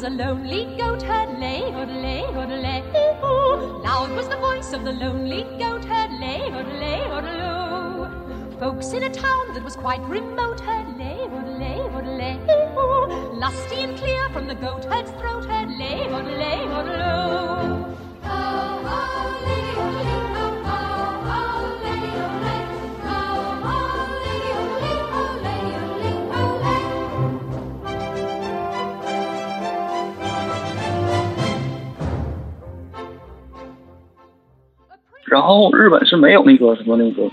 was a lonely goat herd, lay, odelay, odelay, ooh. Loud was the voice of the lonely goat herd, lay, odelay, odeloo. Folks in a town that was quite remote heard, lay, odelay, odelay. Lusty and clear from the goat herd's throat heard, lay. Oh, oh, oh, oh, oh, lady. Oh, oh, lady, oh, lady, odelay, odelay. 然后日本是没有那个什么那个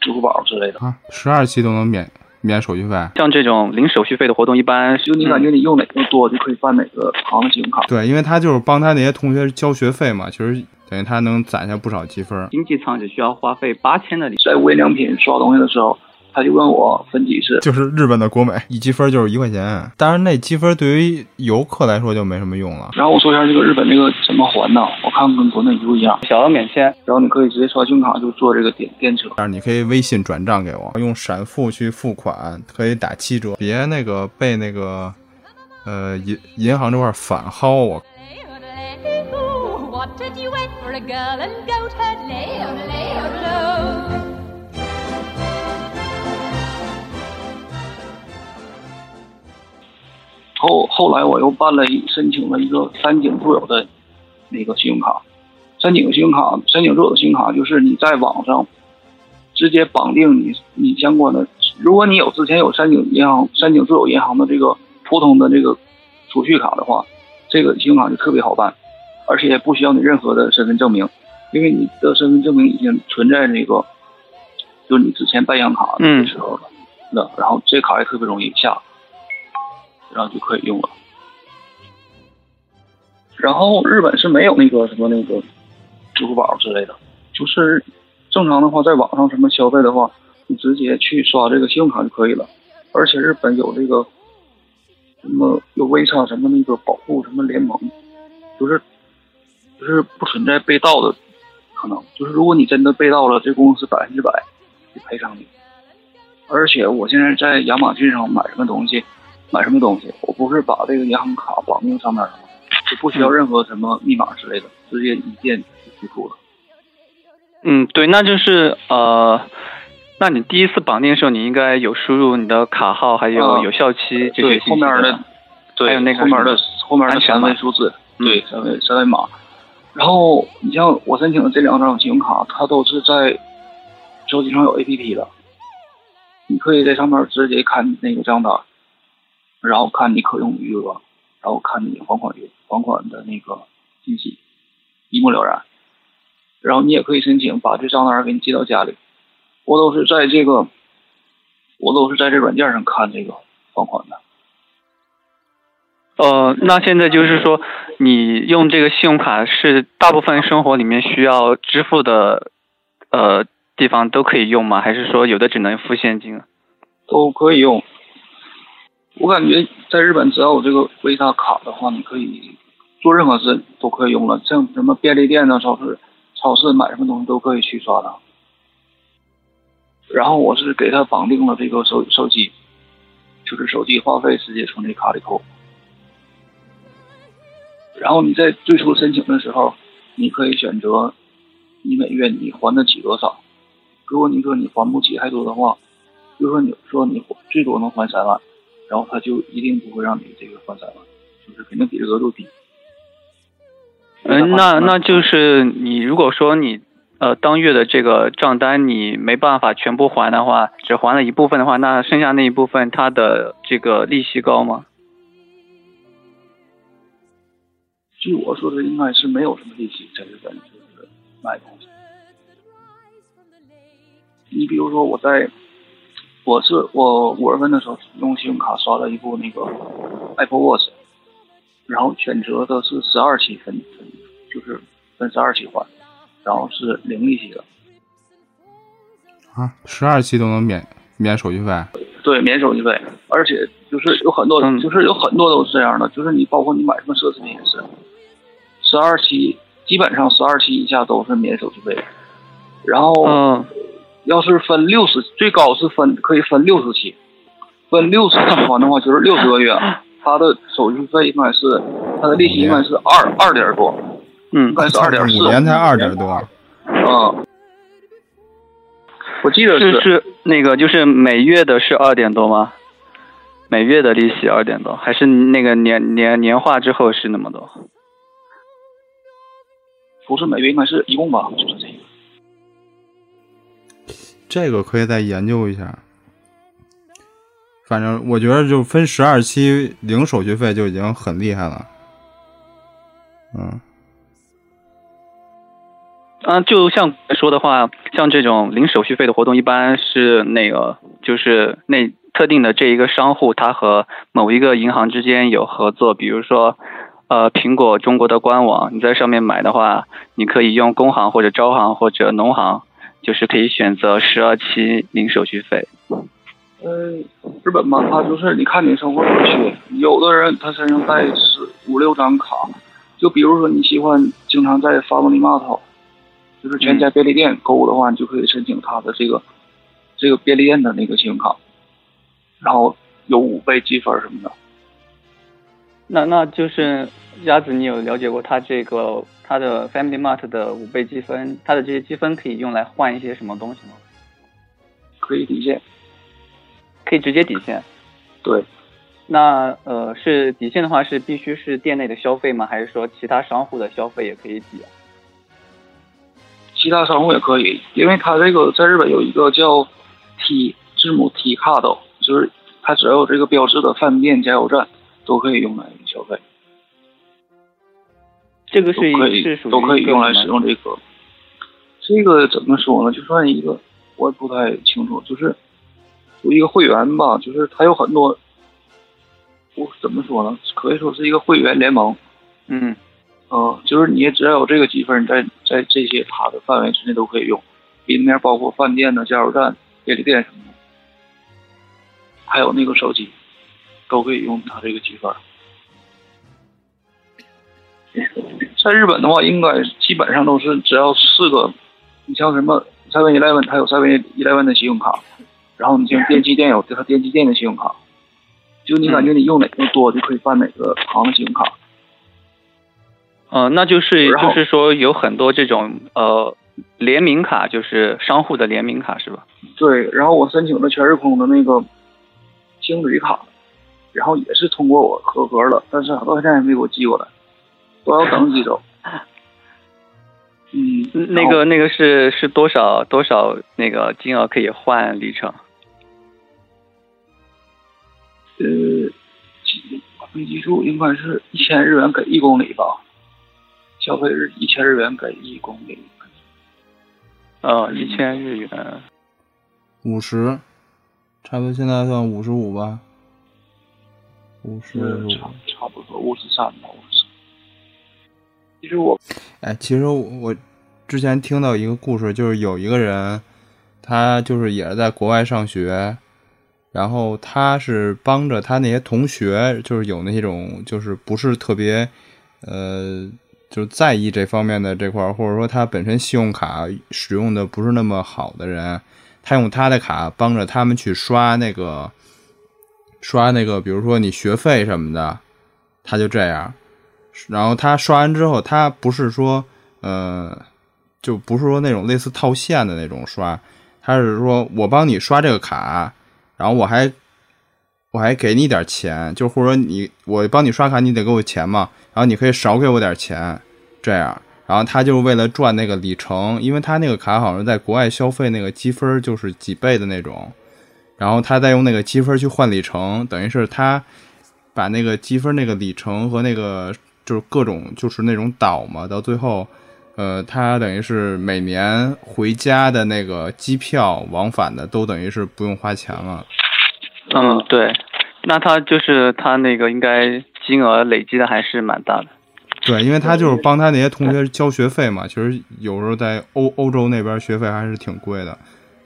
支付宝之类的，啊，十二期都能免免手续费。像这种零手续费的活动，一般就你感觉你用哪个多，就可以办哪个行的信用卡。对，因为他就是帮他那些同学交学费嘛，其实等于他能攒下不少积分。经济舱只需要花费八千的礼。在无印良品刷东西的时候，他就问我分几次，就是日本的国美，一积分就是一块钱。当然，那积分对于游客来说就没什么用了。然后我说一下这个日本这个怎么还呢？我看跟国内一不一样，小额免签，然后你可以直接刷信用卡就坐这个电电车。但是你可以微信转账给我，用闪付去付款，可以打七折。别那个被那个呃银银行这块反薅我。What a duet for a girl and goat herd, lay, odelay, odeloo. 后后来我又办了一申请了一个三井住友的那个信用卡，三井信用卡，三井住友的信用卡就是你在网上直接绑定你你相关的，如果你有之前有三井银行、三井住友银行的这个普通的这个储蓄卡的话，这个信用卡就特别好办，而且也不需要你任何的身份证明，因为你的身份证明已经存在那个就是你之前办银行卡的时候了，那、然后这卡也特别容易下。然后就可以用了。然后日本是没有那个什么那个支付宝之类的，就是正常的话，在网上什么消费的话，你直接去刷这个信用卡就可以了。而且日本有这个什么有微差什么那个保护什么联盟，就是就是不存在被盗的可能。就是如果你真的被盗了，这公司百分之百赔偿你。而且我现在在亚马逊上买什么东西。买什么东西，我不是把这个银行卡绑定上面了吗？就不需要任何什么密码之类的，直接一键就付出了。嗯，对，那就是呃，那你第一次绑定的时候，你应该有输入你的卡号，还有有效期这些对，后面的的，对，还有那个后面的后面的三位数字，嗯对，三位三位码。然后你像我申请的这两张信用卡，它都是在手机上有 APP 的，你可以在上面直接看那个账单。然后看你可用余额，然后看你还款余还款的那个信息，一目了然。然后你也可以申请把这账单给你寄到家里。我都是在这个，我都是在这软件上看这个还款的。呃，那现在就是说，你用这个信用卡是大部分生活里面需要支付的呃地方都可以用吗？还是说有的只能付现金？都可以用。我感觉在日本只要有这个 Visa 卡的话，你可以做任何事都可以用了，像什么便利店呢、超市、超市买什么东西都可以去刷它。然后我是给他绑定了这个手手机，就是手机话费直接从这卡里扣。然后你在最初申请的时候，你可以选择你每月你还得起多少。如果你说你还不起太多的话，比如说你说你最多能还三万。然后他就一定不会让你这个还三万，就是肯定比这额度低。嗯，那那就是你如果说你呃当月的这个账单你没办法全部还的话，只还了一部分的话，那剩下那一部分它的这个利息高吗？据我说的，应该是没有什么利息在日本就是买东西。你比如说我在。我是我五月份的时候用信用卡刷了一部那个 Apple Watch，然后选择的是十二期分分，就是分十二期还，然后是零利息的。啊，十二期都能免免手续费？对，免手续费，而且就是有很多，嗯、就是有很多都是这样的，就是你包括你买什么奢侈品也是，十二期基本上十二期以下都是免手续费，然后嗯要是分六十，最高是分可以分六十期，分六十期还的话就是六十个月，它的手续费应该是它的利息应该是二二点多，嗯应该是二点四，五年才二点多，嗯，我记得是是那个就是每月的是二点多吗？每月的利息二点多，还是那个年年年化之后是那么多？不是每月应该是一共吧，就是这个。这个可以再研究一下。反正我觉得就分十二期零手续费就已经很厉害了。嗯，啊，就像说的话，像这种零手续费的活动，一般是那个就是那特定的这一个商户，他和某一个银行之间有合作，比如说呃苹果中国的官网，你在上面买的话，你可以用工行或者招行或者农行，就是可以选择十二期零手续费。呃，日本嘛，它就是你看你生活所需，有的人他身上带四五六张卡，就比如说你喜欢经常在 Family Mart，就是全家便利店购物的话，你就可以申请他的这个这个便利店的那个信用卡，然后有五倍积分什么的。那那就是鸭子，你有了解过他这个它的 Family Mart 的五倍积分，它的这些积分可以用来换一些什么东西吗？可以抵现，可以直接抵现。对，那呃，是抵现的话是必须是店内的消费吗？还是说其他商户的消费也可以抵啊？其他商户也可以，因为它这个在日本有一个叫 T 字母 T 卡的，就是它只要有这个标志的饭店、加油站都可以用来消费。这个是可以是都可以用来使用这个。这个怎么说呢？就算一个，我也不太清楚，就是有一个会员吧，就是它有很多，我怎么说呢？可以说是一个会员联盟。嗯嗯，就是你只要有这个积分，在在这些它的范围之内都可以用，里面包括饭店呢、加油站、便利店什么的，还有那个手机，都可以用它这个积分。在日本的话，应该基本上都是只要四个，你像什么 Seven Eleven，它有 Seven Eleven 的信用卡，然后你像电器店有它电器店的信用卡，就你感觉你用哪个多，就可以办哪个行的信用卡。呃，那就是就是说有很多这种呃联名卡，就是商户的联名卡是吧？对，然后我申请了全日空的那个星旅卡，然后也是通过我合格了，但是到现在还没给我寄过来，都要等几周。嗯，那个那个是是多少多少那个金额可以换里程？呃，记没记住，应该是一千日元给一公里吧，消费日一千日元给一公里。呃，一千日元。五十，差不多现在算五十五吧，五十五。差差不多五十三吧，五十三。其实我哎，其实我之前听到一个故事，就是有一个人，他就是也是在国外上学，然后他是帮着他那些同学，就是有那种就是不是特别呃，就是在意这方面的这块儿，或者说他本身信用卡使用的不是那么好的人，他用他的卡帮着他们去刷那个刷那个，比如说你学费什么的，他就这样。然后他刷完之后，他不是说，呃，就不是说那种类似套现的那种刷，他是说我帮你刷这个卡，然后我还我还给你点钱，就或者说你我帮你刷卡，你得给我钱嘛，然后你可以少给我点钱，这样。然后他就是为了赚那个里程，因为他那个卡好像在国外消费那个积分就是几倍的那种，然后他再用那个积分去换里程，等于是他把那个积分那个里程和那个就是各种就是那种岛嘛，到最后，呃，他等于是每年回家的那个机票往返的都等于是不用花钱了。嗯，对。那他就是他那个应该金额累积的还是蛮大的。对，因为他就是帮他那些同学交学费嘛，其实有时候在欧欧洲那边学费还是挺贵的，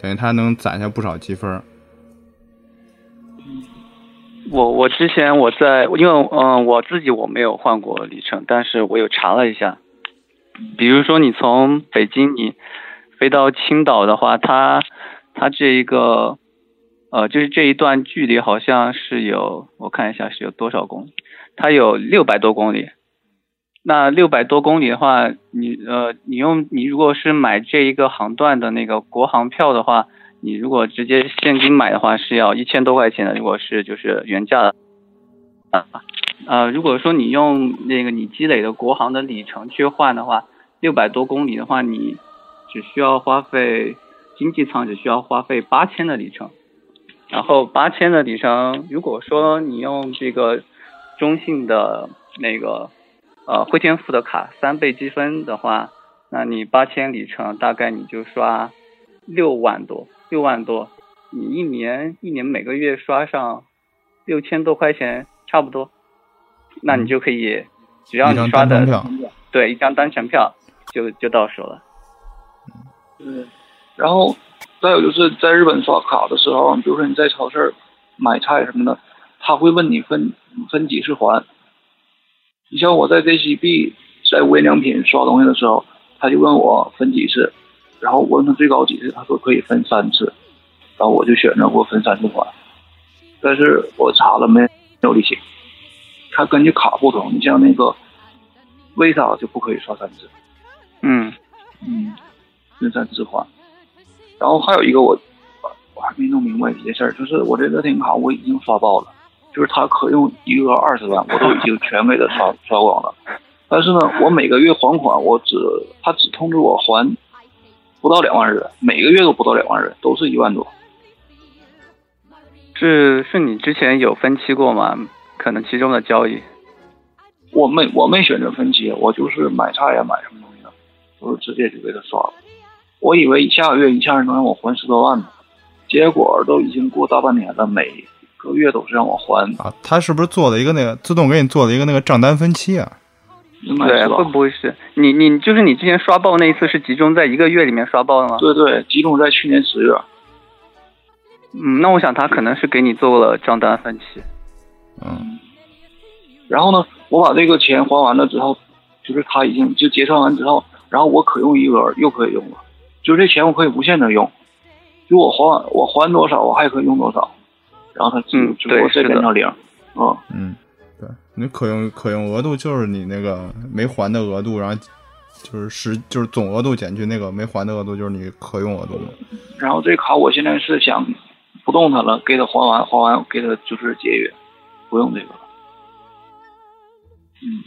等于他能攒下不少积分。我我之前我在，因为嗯我自己我没有换过里程，但是我有查了一下，比如说你从北京你飞到青岛的话，它它这一个呃就是这一段距离好像是有我看一下是有多少公里，它有六百多公里。那六百多公里的话，你呃你用你如果是买这一个航段的那个国航票的话。你如果直接现金买的话是要一千多块钱的，如果是就是原价的啊呃，如果说你用那个你积累的国航的里程去换的话，六百多公里的话，你只需要花费经济舱只需要花费八千的里程，然后八千的里程，如果说你用这个中信的那个呃汇添富的卡三倍积分的话，那你八千里程大概你就刷六万多。六万多，你一年一年每个月刷上六千多块钱，差不多，那你就可以，只要你刷的，对，一张单程票就就到手了。嗯，然后再有就是在日本刷卡的时候，比如说你在超市买菜什么的，他会问你分分几次还。你像我在 JCB 在无印良品刷东西的时候，他就问我分几次。然后我问他最高几次，他说可以分三次，然后我就选择过分三次还，但是我查了没没有利息，他根据卡不同，你像那个 Visa 就不可以刷三次，嗯。嗯，分三次还，然后还有一个我我还没弄明白一件事儿，就是我这乐天卡我已经刷爆了，就是他可用余额二十万，我都已经全给他刷刷光了，但是呢，我每个月还款我只他只通知我还。不到两万日元，每个月都不到两万日，都是一万多。是是你之前有分期过吗？可能其中的交易。我没我没选择分期，我就是买菜呀买什么东西的，都是直接就给他刷了。我以为下个月一下能让我还十多万呢，结果都已经过大半年了，每个月都是让我还。啊，他是不是做了一个那个自动给你做了一个那个账单分期啊？对，会不会是你你就是你之前刷爆那一次是集中在一个月里面刷爆的吗？对对，集中在去年十月。嗯，那我想他可能是给你做了账单分期。嗯。然后呢，我把这个钱还完了之后，就是他已经就结算完之后，然后我可用余额又可以用了，就这钱我可以无限的用，就我还完我还多少我还可以用多少，然后他只只不过再变成零。嗯嗯。你可用可用额度就是你那个没还的额度，然后就是实就是总额度减去那个没还的额度，就是你可用额度嘛。然后这卡我现在是想不动它了，给它还完，还完给它就是节约，不用这个了。嗯，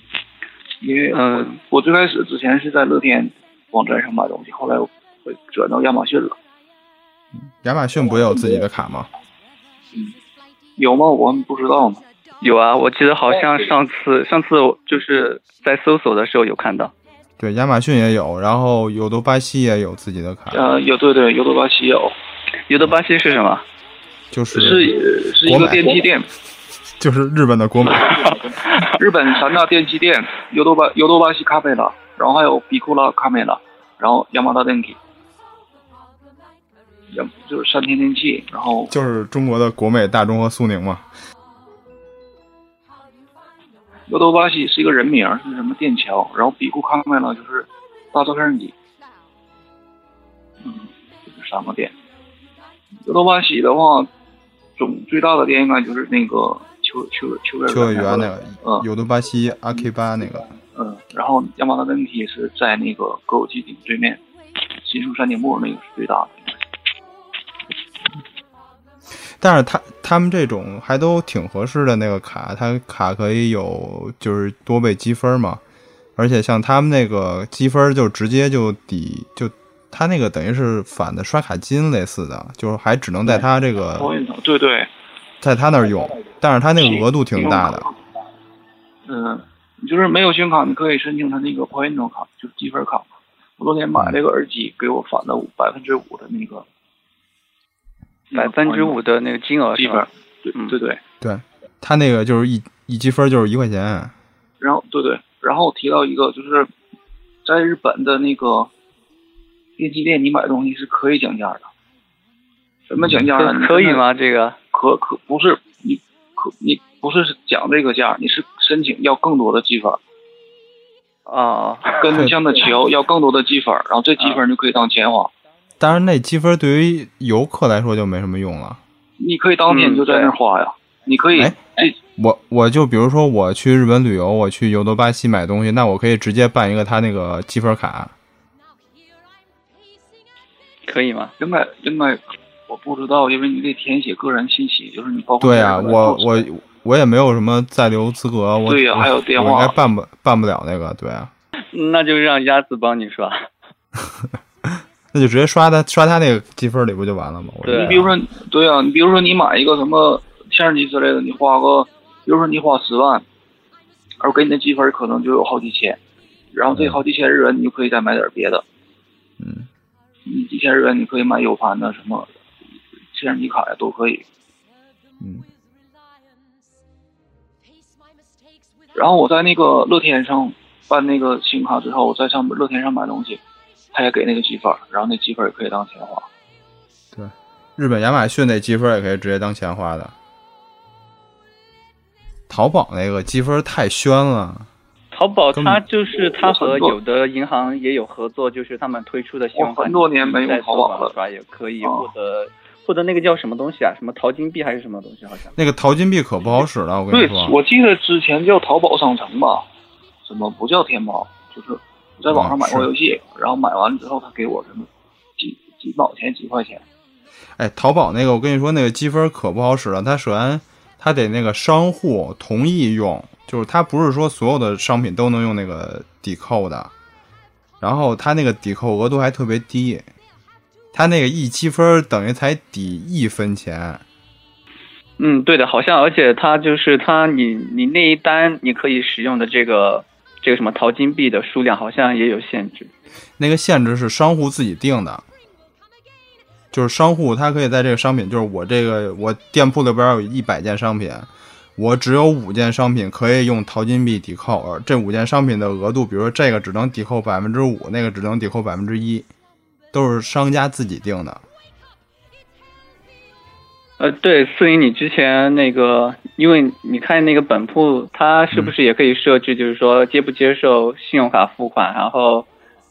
因为嗯，我最开始之前是在乐天网站上买东西，后来我转到亚马逊了。亚马逊不也有自己的卡吗？嗯，有吗？我不知道呢。有啊，我记得好像上次上次就是在搜索的时候有看到。对，亚马逊也有，然后有多巴西也有自己的卡。呃，有对对，有多巴西有。有多巴西是什么？就是是是一个电器店，就是日本的国美。日本三大电器店：尤多巴尤多巴西咖啡拉，然后还有比库拉咖啡拉，然后亚马达电器，就是山田电器，然后就是中国的国美、大中和苏宁嘛。尤多巴西是一个人名，是什么电桥？然后比库康麦呢，就是大照相机。嗯，就是三个店。尤多巴西的话，总最大的店应该就是那个秋秋秋秋叶原那个。嗯。尤多巴西阿 K 八那个。嗯，然后亚马达问题是在那个歌舞伎町对面，新宿山顶木那个是最大的。但是他他们这种还都挺合适的那个卡，它卡可以有就是多倍积分嘛，而且像他们那个积分就直接就抵就他那个等于是反的刷卡金类似的，就是还只能在他这个对对，在他那儿用，但是他那个额度挺大的。嗯，就是没有信用卡，你可以申请他那个 point 卡，就是积分卡。我昨天买了个耳机，给我返了百分之五的那个。百分之五的那个金额积分，对对对对，他那个就是一一积分就是一块钱。然后对对，然后提到一个就是在日本的那个电器店，你买东西是可以讲价的。什么讲价呢？可以吗？这个可可不是你可你不是讲这个价，你是申请要更多的积分，啊，跟像的求要更多的积分，然后这积分就可以当钱花。当然，那积分对于游客来说就没什么用了。你可以当面就在那儿花呀，你可以哎我我就比如说我去日本旅游，我去尤多巴西买东西，那我可以直接办一个他那个积分卡。可以吗？应该应该我不知道，因为你得填写个人信息，就是你包括对啊，个人的我我我也没有什么在留资格，我对呀我还有电话我应该办不办不了那个，对啊，那就让鸭子帮你刷。那就直接刷他刷他那个积分里不就完了吗？我你比如说，对啊，你比如说你买一个什么相机之类的，你花个，比如说你花十万，而给你的积分可能就有好几千，然后这好几千日元你就可以再买点别的，嗯，你几千日元你可以买 U 盘的什么相机卡呀都可以。嗯，然后我在那个乐天上办那个信用卡之后，我在上乐天上买东西，他也给那个积分，然后那积分也可以当钱花。对日本亚马逊那积分也可以直接当钱花的。淘宝那个积分太宣了，淘宝它就是它和有的银行也有合作，就是他们推出的信用卡，很多年没用在淘宝了刷也可以啊获得获得那个叫什么东西啊？什么淘金币还是什么东西？好像那个淘金币可不好使了，我跟你说，。我记得之前叫淘宝商城吧，什么不叫天猫，就是我在网上买过游戏，然后买完之后他给我什么几几毛钱几块钱。哎，淘宝那个，我跟你说，那个积分可不好使了。它首先它得那个商户同意用，就是它不是说所有的商品都能用那个抵扣的。然后它那个抵扣额度还特别低，它那个一积分等于才抵一分钱。嗯，对的，好像而且它就是它你你那一单你可以使用的这个这个什么淘金币的数量好像也有限制。那个限制是商户自己定的，就是商户他可以在这个商品，就是我这个我店铺里边有一百件商品，我只有五件商品可以用淘金币抵扣，而这五件商品的额度，比如说这个只能抵扣百分之五，那个只能抵扣百分之一，都是商家自己定的。呃，对，四零，你之前那个，因为你看那个本铺，它是不是也可以设置，就是说接不接受信用卡付款，然后，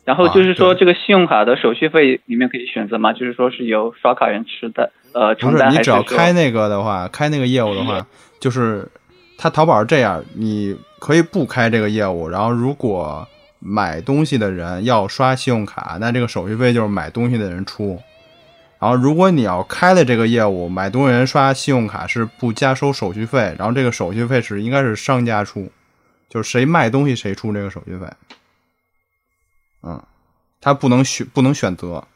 然后就是说这个信用卡的手续费里面可以选择嘛？就是说是由刷卡人承担，呃，不承担，是你只要开那个的话，开那个业务的话，就是它淘宝是这样，你可以不开这个业务，然后如果买东西的人要刷信用卡，那这个手续费就是买东西的人出。然后如果你要开了这个业务，买东西人刷信用卡是不加收手续费，然后这个手续费是应该是商家出，就是谁卖东西谁出这个手续费。嗯，他不能选不能选择，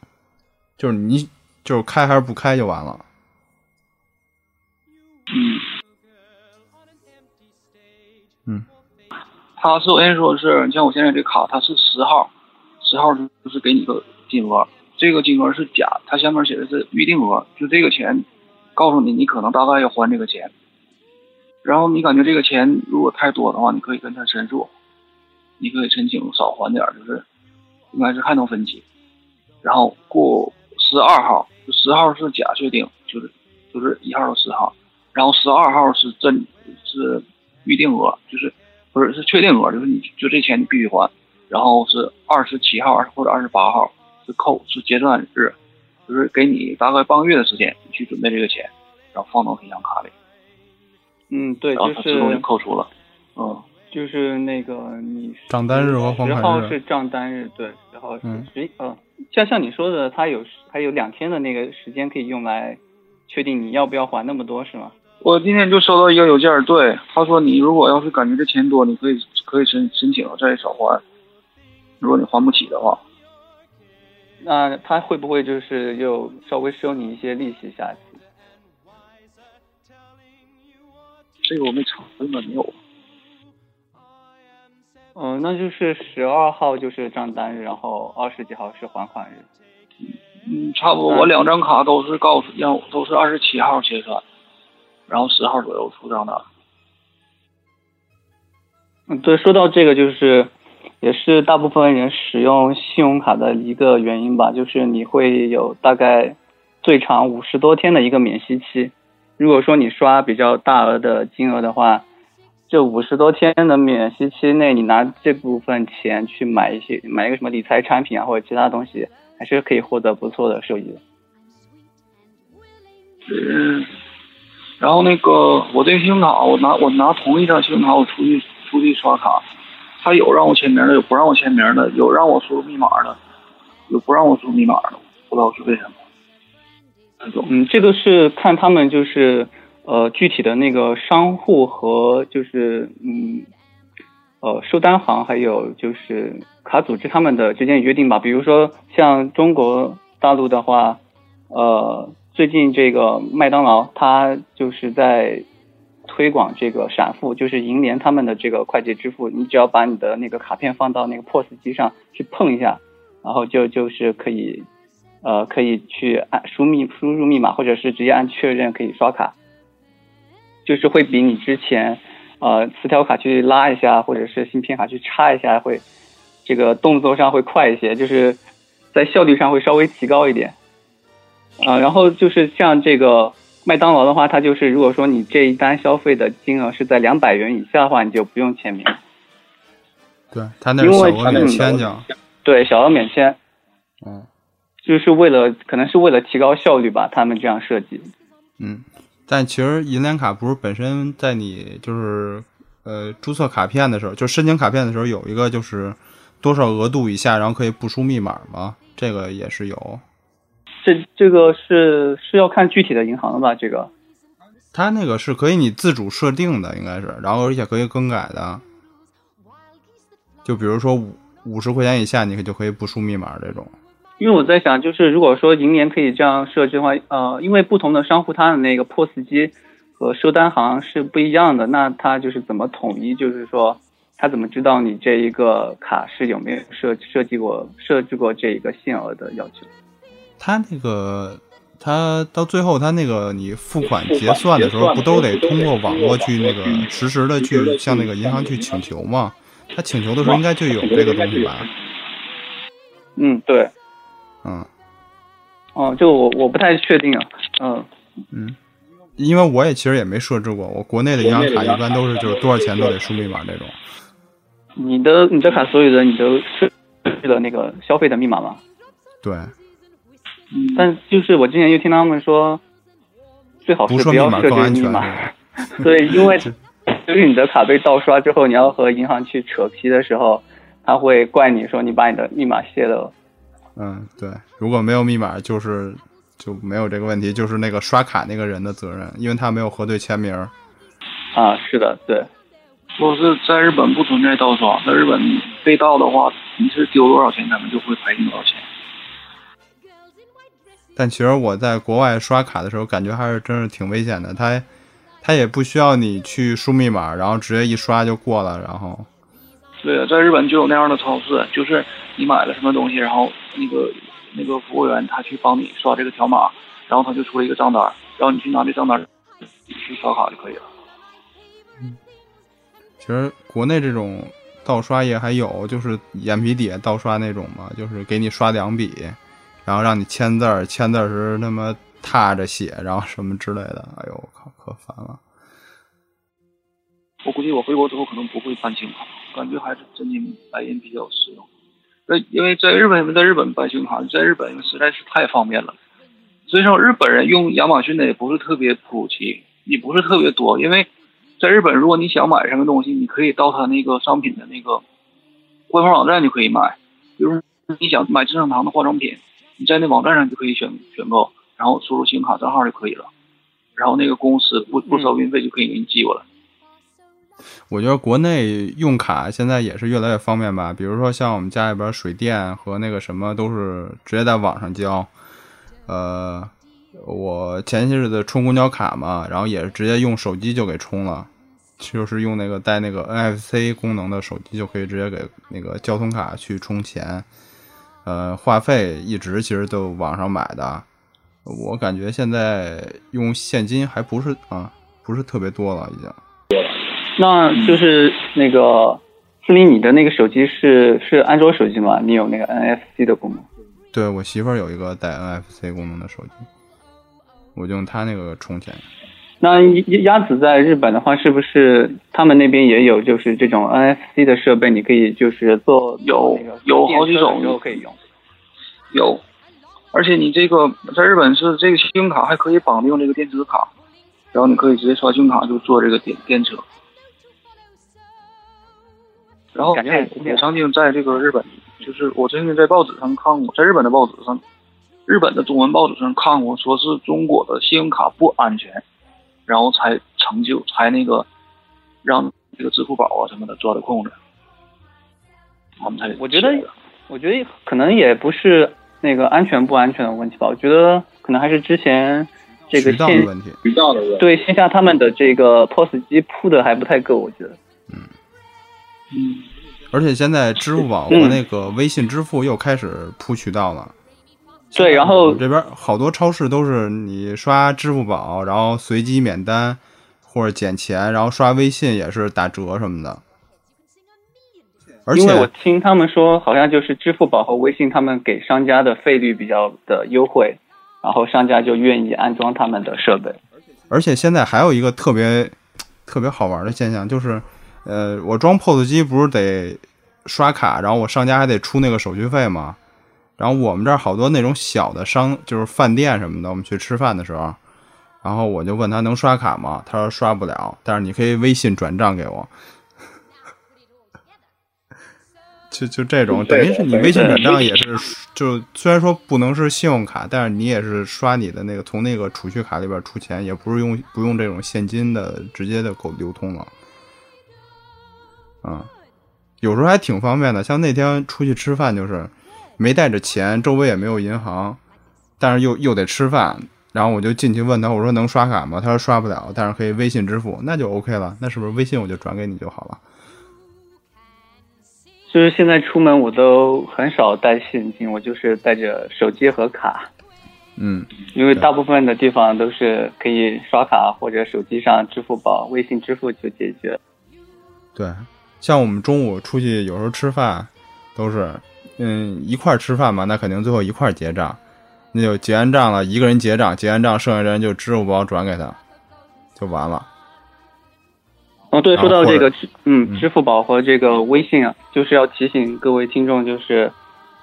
就是你就是开还是不开就完了。嗯，他首先说是，你像我现在这卡，它是十号，十号就是给你个金额，这个金额是假，它下面写的是预定额，就这个钱，告诉你你可能大概要还这个钱，然后你感觉这个钱如果太多的话，你可以跟他申诉，你可以申请少还点，就是应该是还能分期，然后过十二号，十号是假确定，就是就是一号到十号，然后十二号是真是预定额，就是不是是确定额，就是你就这钱你必须还，然后是二十七号或者二十八号是扣是结算日，就是给你大概半个月的时间，你去准备这个钱，然后放到银行卡里，嗯，对，然后就它自动就是扣除了，嗯。就是那个你账单日和还十款日号是账单日，对，十号是嗯十一，呃，像像你说的，它有还有两天的那个时间可以用来确定你要不要还那么多，是吗？我今天就收到一个邮件，对他说你如果要是感觉这钱多，你可以可以申申请再少还，如果你还不起的话，那他会不会就是又稍微收你一些利息下去？这个我们厂根本没有。嗯、那就是十二号就是账单日，然后二十几号是还款日。嗯，差不多。我两张卡都是告诉让我都是二十七号结算，然后十号左右出账单。嗯，对，说到这个，就是也是大部分人使用信用卡的一个原因吧，就是你会有大概最长五十多天的一个免息期。如果说你刷比较大额的金额的话，这五十多天的免息期内，你拿这部分钱去买一些买一个什么理财产品啊，或者其他东西，还是可以获得不错的收益的。嗯，然后那个我这个信用卡，我拿我拿同一张信用卡，我出去出去刷卡，他有让我签名的，有不让我签名的，有让我输入密码的，有不让我输入密码的，不知道是为什么。嗯，这个是看他们就是呃具体的那个商户和就是嗯呃收单行还有就是卡组织他们的之间约定吧。比如说像中国大陆的话，呃最近这个麦当劳它就是在推广这个闪付，就是银联他们的这个快捷支付，你只要把你的那个卡片放到那个 POS 机上去碰一下，然后就就是可以。呃，可以去按输密输入密码，或者是直接按确认可以刷卡，就是会比你之前呃磁条卡去拉一下，或者是芯片卡去插一下，会这个动作上会快一些，就是在效率上会稍微提高一点。啊，然后就是像这个麦当劳的话，它就是如果说你这一单消费的金额是在两百元以下的话，你就不用签名。对他那是小额免签奖。对，小额免签。嗯。就是为了，可能是为了提高效率吧，他们这样设计。嗯，但其实银联卡不是本身在你就是呃注册卡片的时候，就申请卡片的时候有一个就是多少额度以下，然后可以不输密码吗？这个也是有。这这个是是要看具体的银行的吧？这个。它那个是可以你自主设定的，应该是，然后而且可以更改的。就比如说五五十块钱以下，你可就可以不输密码这种。因为我在想，就是如果说银联可以这样设置的话，呃，因为不同的商户它的那个 POS 机和收单行是不一样的，那它就是怎么统一？就是说，他怎么知道你这一个卡是有没有设设计过设置过这一个限额的要求？他那个，他到最后他那个你付款结算的时候，不都得通过网络去那个实时的去向那个银行去请求吗？他请求的时候应该就有这个东西吧？嗯，对。嗯，哦，就我我不太确定啊，嗯嗯，因为我也其实也没设置过，我国内的银行卡一般都是就是多少钱都得输密码这种。你的你的卡所有的你都设置了那个消费的密码吗？对。但就是我之前就听他们说，最好是不要设置密码。对，因为就是你的卡被盗刷之后，你要和银行去扯皮的时候，他会怪你说你把你的密码泄露。嗯，对，如果没有密码，就是就没有这个问题，就是那个刷卡那个人的责任，因为他没有核对签名。啊，是的，对。说是在日本不存在盗刷，在日本被盗的话，你是丢多少钱，他们就会赔你多少钱。但其实我在国外刷卡的时候，感觉还是真是挺危险的。他他也不需要你去输密码，然后直接一刷就过了，然后。对啊，在日本就有那样的超市，就是你买了什么东西，然后那个那个服务员他去帮你刷这个条码，然后他就出了一个账单，然后你去拿这账单去刷卡就可以了。嗯，其实国内这种盗刷也还有，就是眼皮底下盗刷那种嘛，就是给你刷两笔，然后让你签字儿，签字时那么踏着写，然后什么之类的，哎呦我靠，可烦了。我估计我回国之后可能不会办信用卡。感觉还是真金白银比较实用。那因为在日本，在日本办信用卡，在日本实在是太方便了。所以说，日本人用亚马逊的也不是特别普及，也不是特别多。因为在日本，如果你想买什么东西，你可以到他那个商品的那个官方网站就可以买。比如你想买资生堂的化妆品，你在那网站上就可以选选购，然后输入信用卡账号就可以了。然后那个公司不不收运费就可以给你寄过来。我觉得国内用卡现在也是越来越方便吧。比如说像我们家里边水电和那个什么都是直接在网上交。呃，我前些日子充公交卡嘛，然后也是直接用手机就给充了，就是用那个带那个 NFC 功能的手机就可以直接给那个交通卡去充钱。呃，话费一直其实都网上买的，我感觉现在用现金还不是啊，不是特别多了已经。那就是那个，思明，你的那个手机是是安卓手机吗？你有那个 NFC 的功能？对我媳妇儿有一个带 NFC 功能的手机，我就用她那个充钱。那鸭子在日本的话，是不是他们那边也有就是这种 NFC 的设备？你可以就是做有有好几种都可以用。有，而且你这个在日本是这个信用卡还可以绑定这个电子卡，然后你可以直接刷信用卡就坐这个电电车。然后我曾经在这个日本，就是我曾经在报纸上看过，在日本的报纸上，日本的中文报纸上看过，说是中国的信用卡不安全。然后才成就，才那个让这个支付宝啊什么的抓的控制，他们才。我觉得，我觉得可能也不是那个安全不安全的问题吧。我觉得可能还是之前这个线问题，渠道的问题。对线下他们的这个 POS 机铺的还不太够，我觉得。嗯嗯。而且现在支付宝和那个微信支付又开始铺渠道了。对，然后这边好多超市都是你刷支付宝，然后随机免单或者减钱，然后刷微信也是打折什么的。而且我听他们说，好像就是支付宝和微信他们给商家的费率比较的优惠，然后商家就愿意安装他们的设备。而且现在还有一个特别特别好玩的现象，就是呃，我装 POS 机不是得刷卡，然后我商家还得出那个手续费吗？然后我们这儿好多那种小的商，就是饭店什么的，我们去吃饭的时候，然后我就问他能刷卡吗？他说刷不了，但是你可以微信转账给我。就就这种，等于是你微信转账也是，就虽然说不能是信用卡，但是你也是刷你的那个从那个储蓄卡里边出钱，也不是用不用这种现金的直接的够流通了。啊，有时候还挺方便的，像那天出去吃饭就是。没带着钱，周围也没有银行，但是又又得吃饭，然后我就进去问他，我说能刷卡吗？他说刷不了，但是可以微信支付，那就 OK 了。那是不是微信我就转给你就好了？就是现在出门我都很少带现金，我就是带着手机和卡。嗯，因为大部分的地方都是可以刷卡或者手机上支付宝、微信支付就解决。对，像我们中午出去有时候吃饭，都是。嗯，一块吃饭嘛，那肯定最后一块结账，那就结完账了，一个人结账，结完账，剩下人就支付宝转给他，就完了。哦，对，说到这个，嗯，支付宝和这个微信啊，就是要提醒各位听众，就是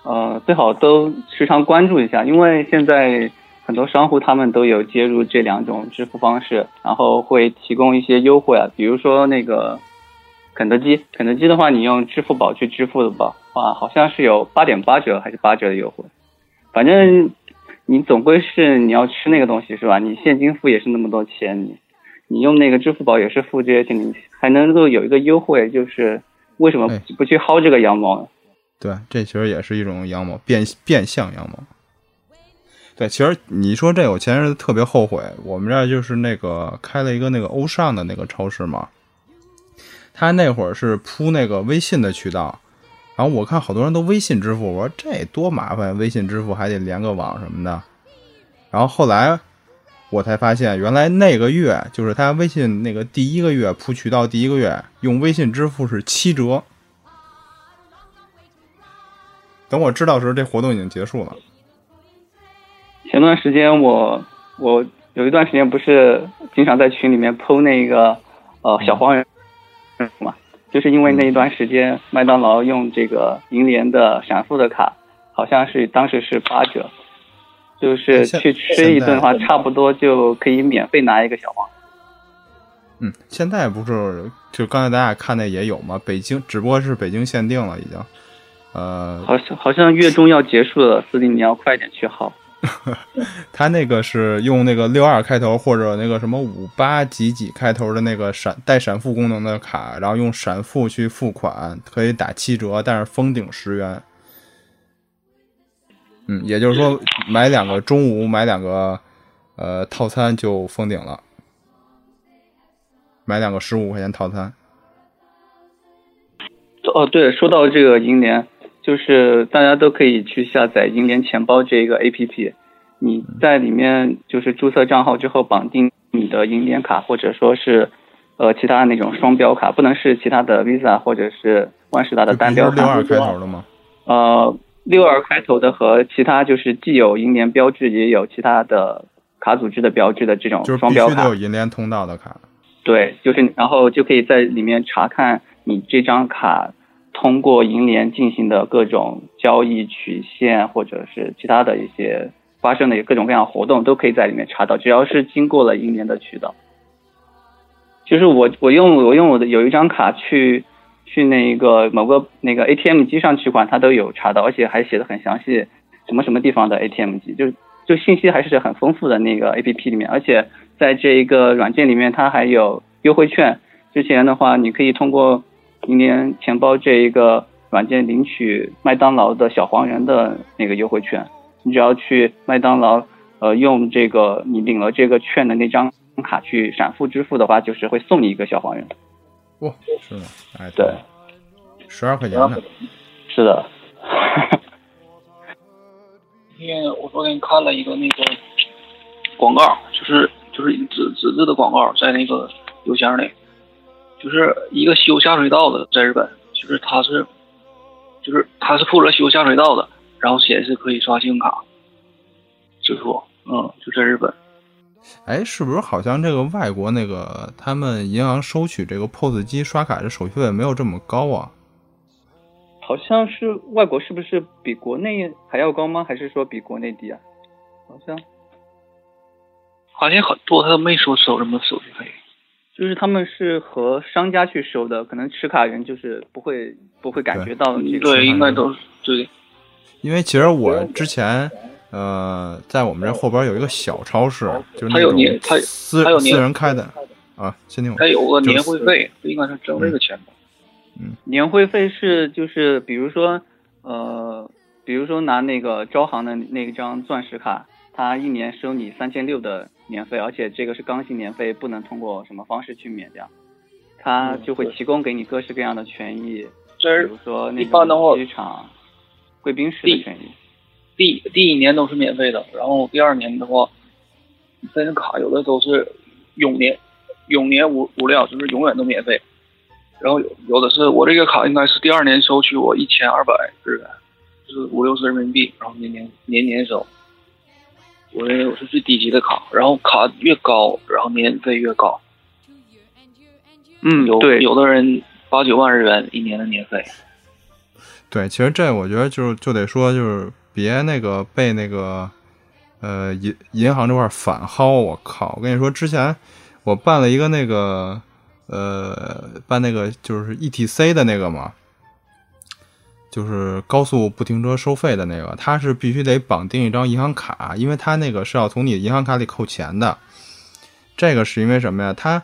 呃，最好都时常关注一下，因为现在很多商户他们都有接入这两种支付方式，然后会提供一些优惠啊，比如说那个肯德基，肯德基的话，你用支付宝去支付的吧。啊，好像是有八点八折还是八折的优惠，反正你总归是你要吃那个东西是吧？你现金付也是那么多钱，你你用那个支付宝也是付这些钱，你还能够有一个优惠，就是为什么不去薅这个羊毛呢？对，这其实也是一种羊毛变变相羊毛。对，其实你说这，我前阵子特别后悔，我们这儿就是那个开了一个那个欧尚的那个超市嘛，他那会儿是铺那个微信的渠道。然后我看好多人都微信支付，我说这多麻烦，微信支付还得连个网什么的。然后后来我才发现，原来那个月就是他微信那个第一个月铺渠道，第一个月用微信支付是七折。等我知道时候，这活动已经结束了。前段时间我我有一段时间不是经常在群里面剖那个呃小黄人嘛。就是因为那一段时间，麦当劳用这个银联的闪付的卡，好像是当时是八折，就是去吃一顿的话，差不多就可以免费拿一个小黄。嗯，现在不是就刚才咱俩看的也有吗？北京只不过是北京限定了，已经。呃，好像好像月中要结束了，司令你要快点去薅。他那个是用那个六二开头或者那个什么五八几几开头的那个闪带闪付功能的卡，然后用闪付去付款可以打七折，但是封顶十元。嗯，也就是说买两个中午买两个呃套餐就封顶了，买两个十五块钱套餐。哦，对，说到这个银联。就是大家都可以去下载银联钱包这一个 A P P，你在里面就是注册账号之后绑定你的银联卡或者说是呃其他那种双标卡，不能是其他的 Visa 或者是万事达的单标卡。六二开头的吗？呃，六二开头的和其他就是既有银联标志也有其他的卡组织的标志的这种就是双标卡必须得有，银联通道的卡。对，就是然后就可以在里面查看你这张卡通过银联进行的各种交易曲线，或者是其他的一些发生的各种各样活动，都可以在里面查到，只要是经过了银联的渠道。就是我我用我用我的有一张卡去去那个某个那个 ATM 机上取款，它都有查到，而且还写的很详细，什么什么地方的 ATM 机，就就信息还是很丰富的那个 APP 里面，而且在这一个软件里面，它还有优惠券。之前的话，你可以通过银联钱包这一个软件领取麦当劳的小黄人的那个优惠券。你只要去麦当劳，呃，用这个你领了这个券的那张卡去闪付支付的话，就是会送你一个小黄人。哇，是吗？哎，对，十二块钱呢。是的。因为我昨天看了一个那个广告，就是就是纸纸质的广告，在那个邮箱里，就是一个修下水道的，在日本，就是他是就是他是负责修下水道的，然后显示可以刷信用卡支付，嗯，就在日本。哎，是不是好像这个外国那个他们银行收取这个 POS 机刷卡的手续费没有这么高啊？好像是外国是不是比国内还要高吗？还是说比国内低啊？好像好像很多他都没说收什么手续费，就是他们是和商家去收的，可能持卡人就是不会不会感觉到这个。对，应该都是对。因为其实我之前呃，在我们这后边有一个小超市，就是那年他私还有私人开的啊，先听我他有个年会费，应该是挣这个钱吧？嗯年会费是就是比如说呃，比如说拿那个招行的那张钻石卡，他一年收你三千六的年费，而且这个是刚性年费，不能通过什么方式去免掉，它就会提供给你各式各样的权益，这比如说那一般的话种机场、贵宾室的权益。第第一年都是免费的，然后第二年的话，这张卡有的都是永年永年无无料，就是永远都免费。然后有有的是我这个卡应该是第二年收取我一千二百日元，就是五六十人民币，然后年年年年收。我认为我是最低级的卡，然后卡越高，然后年费越高。嗯，有对，有的人八九万日元一年的年费。对，其实这我觉得就就得说，就是别那个被那个呃银银行这块反薅。我靠！我跟你说，之前我办了一个那个呃办那个就是 ETC 的那个嘛，就是高速不停车收费的那个，它是必须得绑定一张银行卡，因为它那个是要从你的银行卡里扣钱的。这个是因为什么呀？它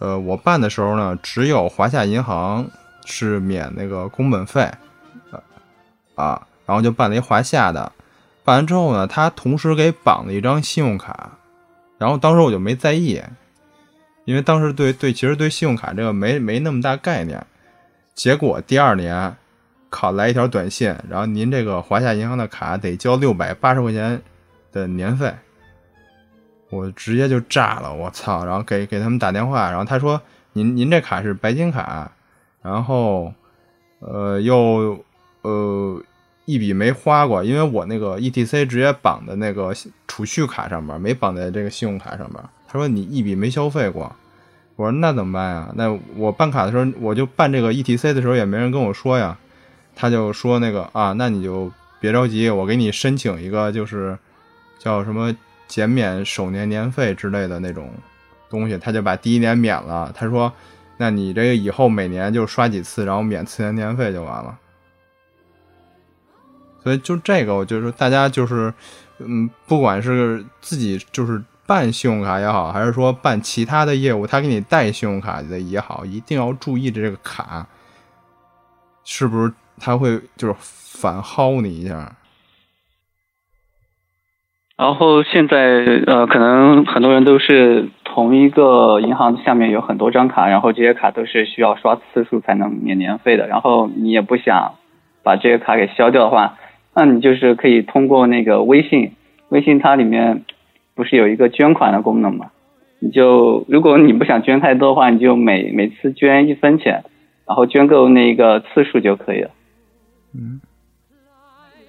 呃，我办的时候呢，只有华夏银行是免那个工本费。啊，然后就办了一华夏的，办完之后呢，他同时给绑了一张信用卡，然后当时我就没在意，因为当时对对，其实对信用卡这个没没那么大概念。结果第二年，考来一条短信，然后您这个华夏银行的卡得交六百八十块钱的年费，我直接就炸了，我操！然后给给他们打电话，然后他说您您这卡是白金卡，然后呃又。呃，一笔没花过，因为我那个 ETC 直接绑在那个储蓄卡上面，没绑在这个信用卡上面。他说你一笔没消费过，我说那怎么办呀？那我办卡的时候，我就办这个 ETC 的时候也没人跟我说呀。他就说那个啊，那你就别着急，我给你申请一个就是叫什么减免首年年费之类的那种东西，他就把第一年免了。他说，那你这个以后每年就刷几次，然后免次年年费就完了。所以就这个，我就是大家就是，嗯，不管是自己就是办信用卡也好，还是说办其他的业务，他给你带信用卡的也好，一定要注意这个卡是不是他会就是反薅你一下。然后现在呃，可能很多人都是同一个银行下面有很多张卡，然后这些卡都是需要刷次数才能免年费的。然后你也不想把这些卡给消掉的话，那你就是可以通过那个微信，微信它里面不是有一个捐款的功能嘛？你就如果你不想捐太多的话，你就每每次捐一分钱，然后捐够那个次数就可以了。嗯，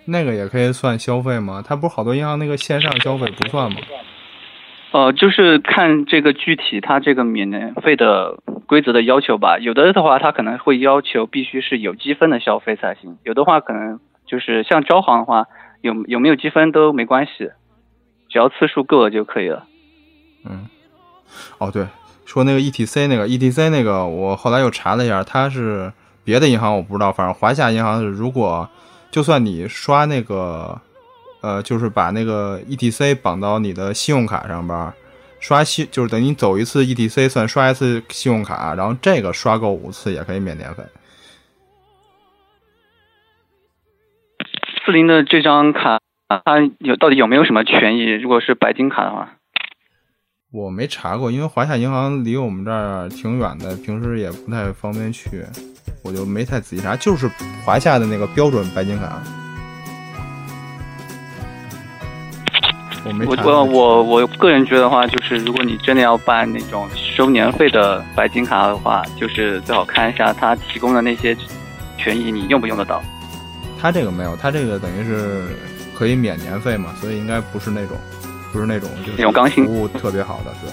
那个也可以算消费吗？它不是好多银行那个线上消费不算吗？呃，就是看这个具体它这个免年费的规则的要求吧。有的的话，它可能会要求必须是有积分的消费才行；有的话，可能就是像招行的话，有有没有积分都没关系，只要次数够了就可以了。嗯，哦对，说那个 ETC 那个 ETC 那个，我后来又查了一下，它是别的银行我不知道，反正华夏银行是，如果就算你刷那个。呃，就是把那个 ETC 绑到你的信用卡上边，刷信就是等你走一次 ETC 算刷一次信用卡，然后这个刷够五次也可以免年费。四零的这张卡，它有到底有没有什么权益？如果是白金卡的话，我没查过，因为华夏银行离我们这儿挺远的，平时也不太方便去，我就没太仔细查。就是华夏的那个标准白金卡。我没我我我个人觉得话，就是如果你真的要办那种收年费的白金卡的话，就是最好看一下他提供的那些权益，你用不用得到？他这个没有，他这个等于是可以免年费嘛，所以应该不是那种，不是那种就是服务特别好的，对。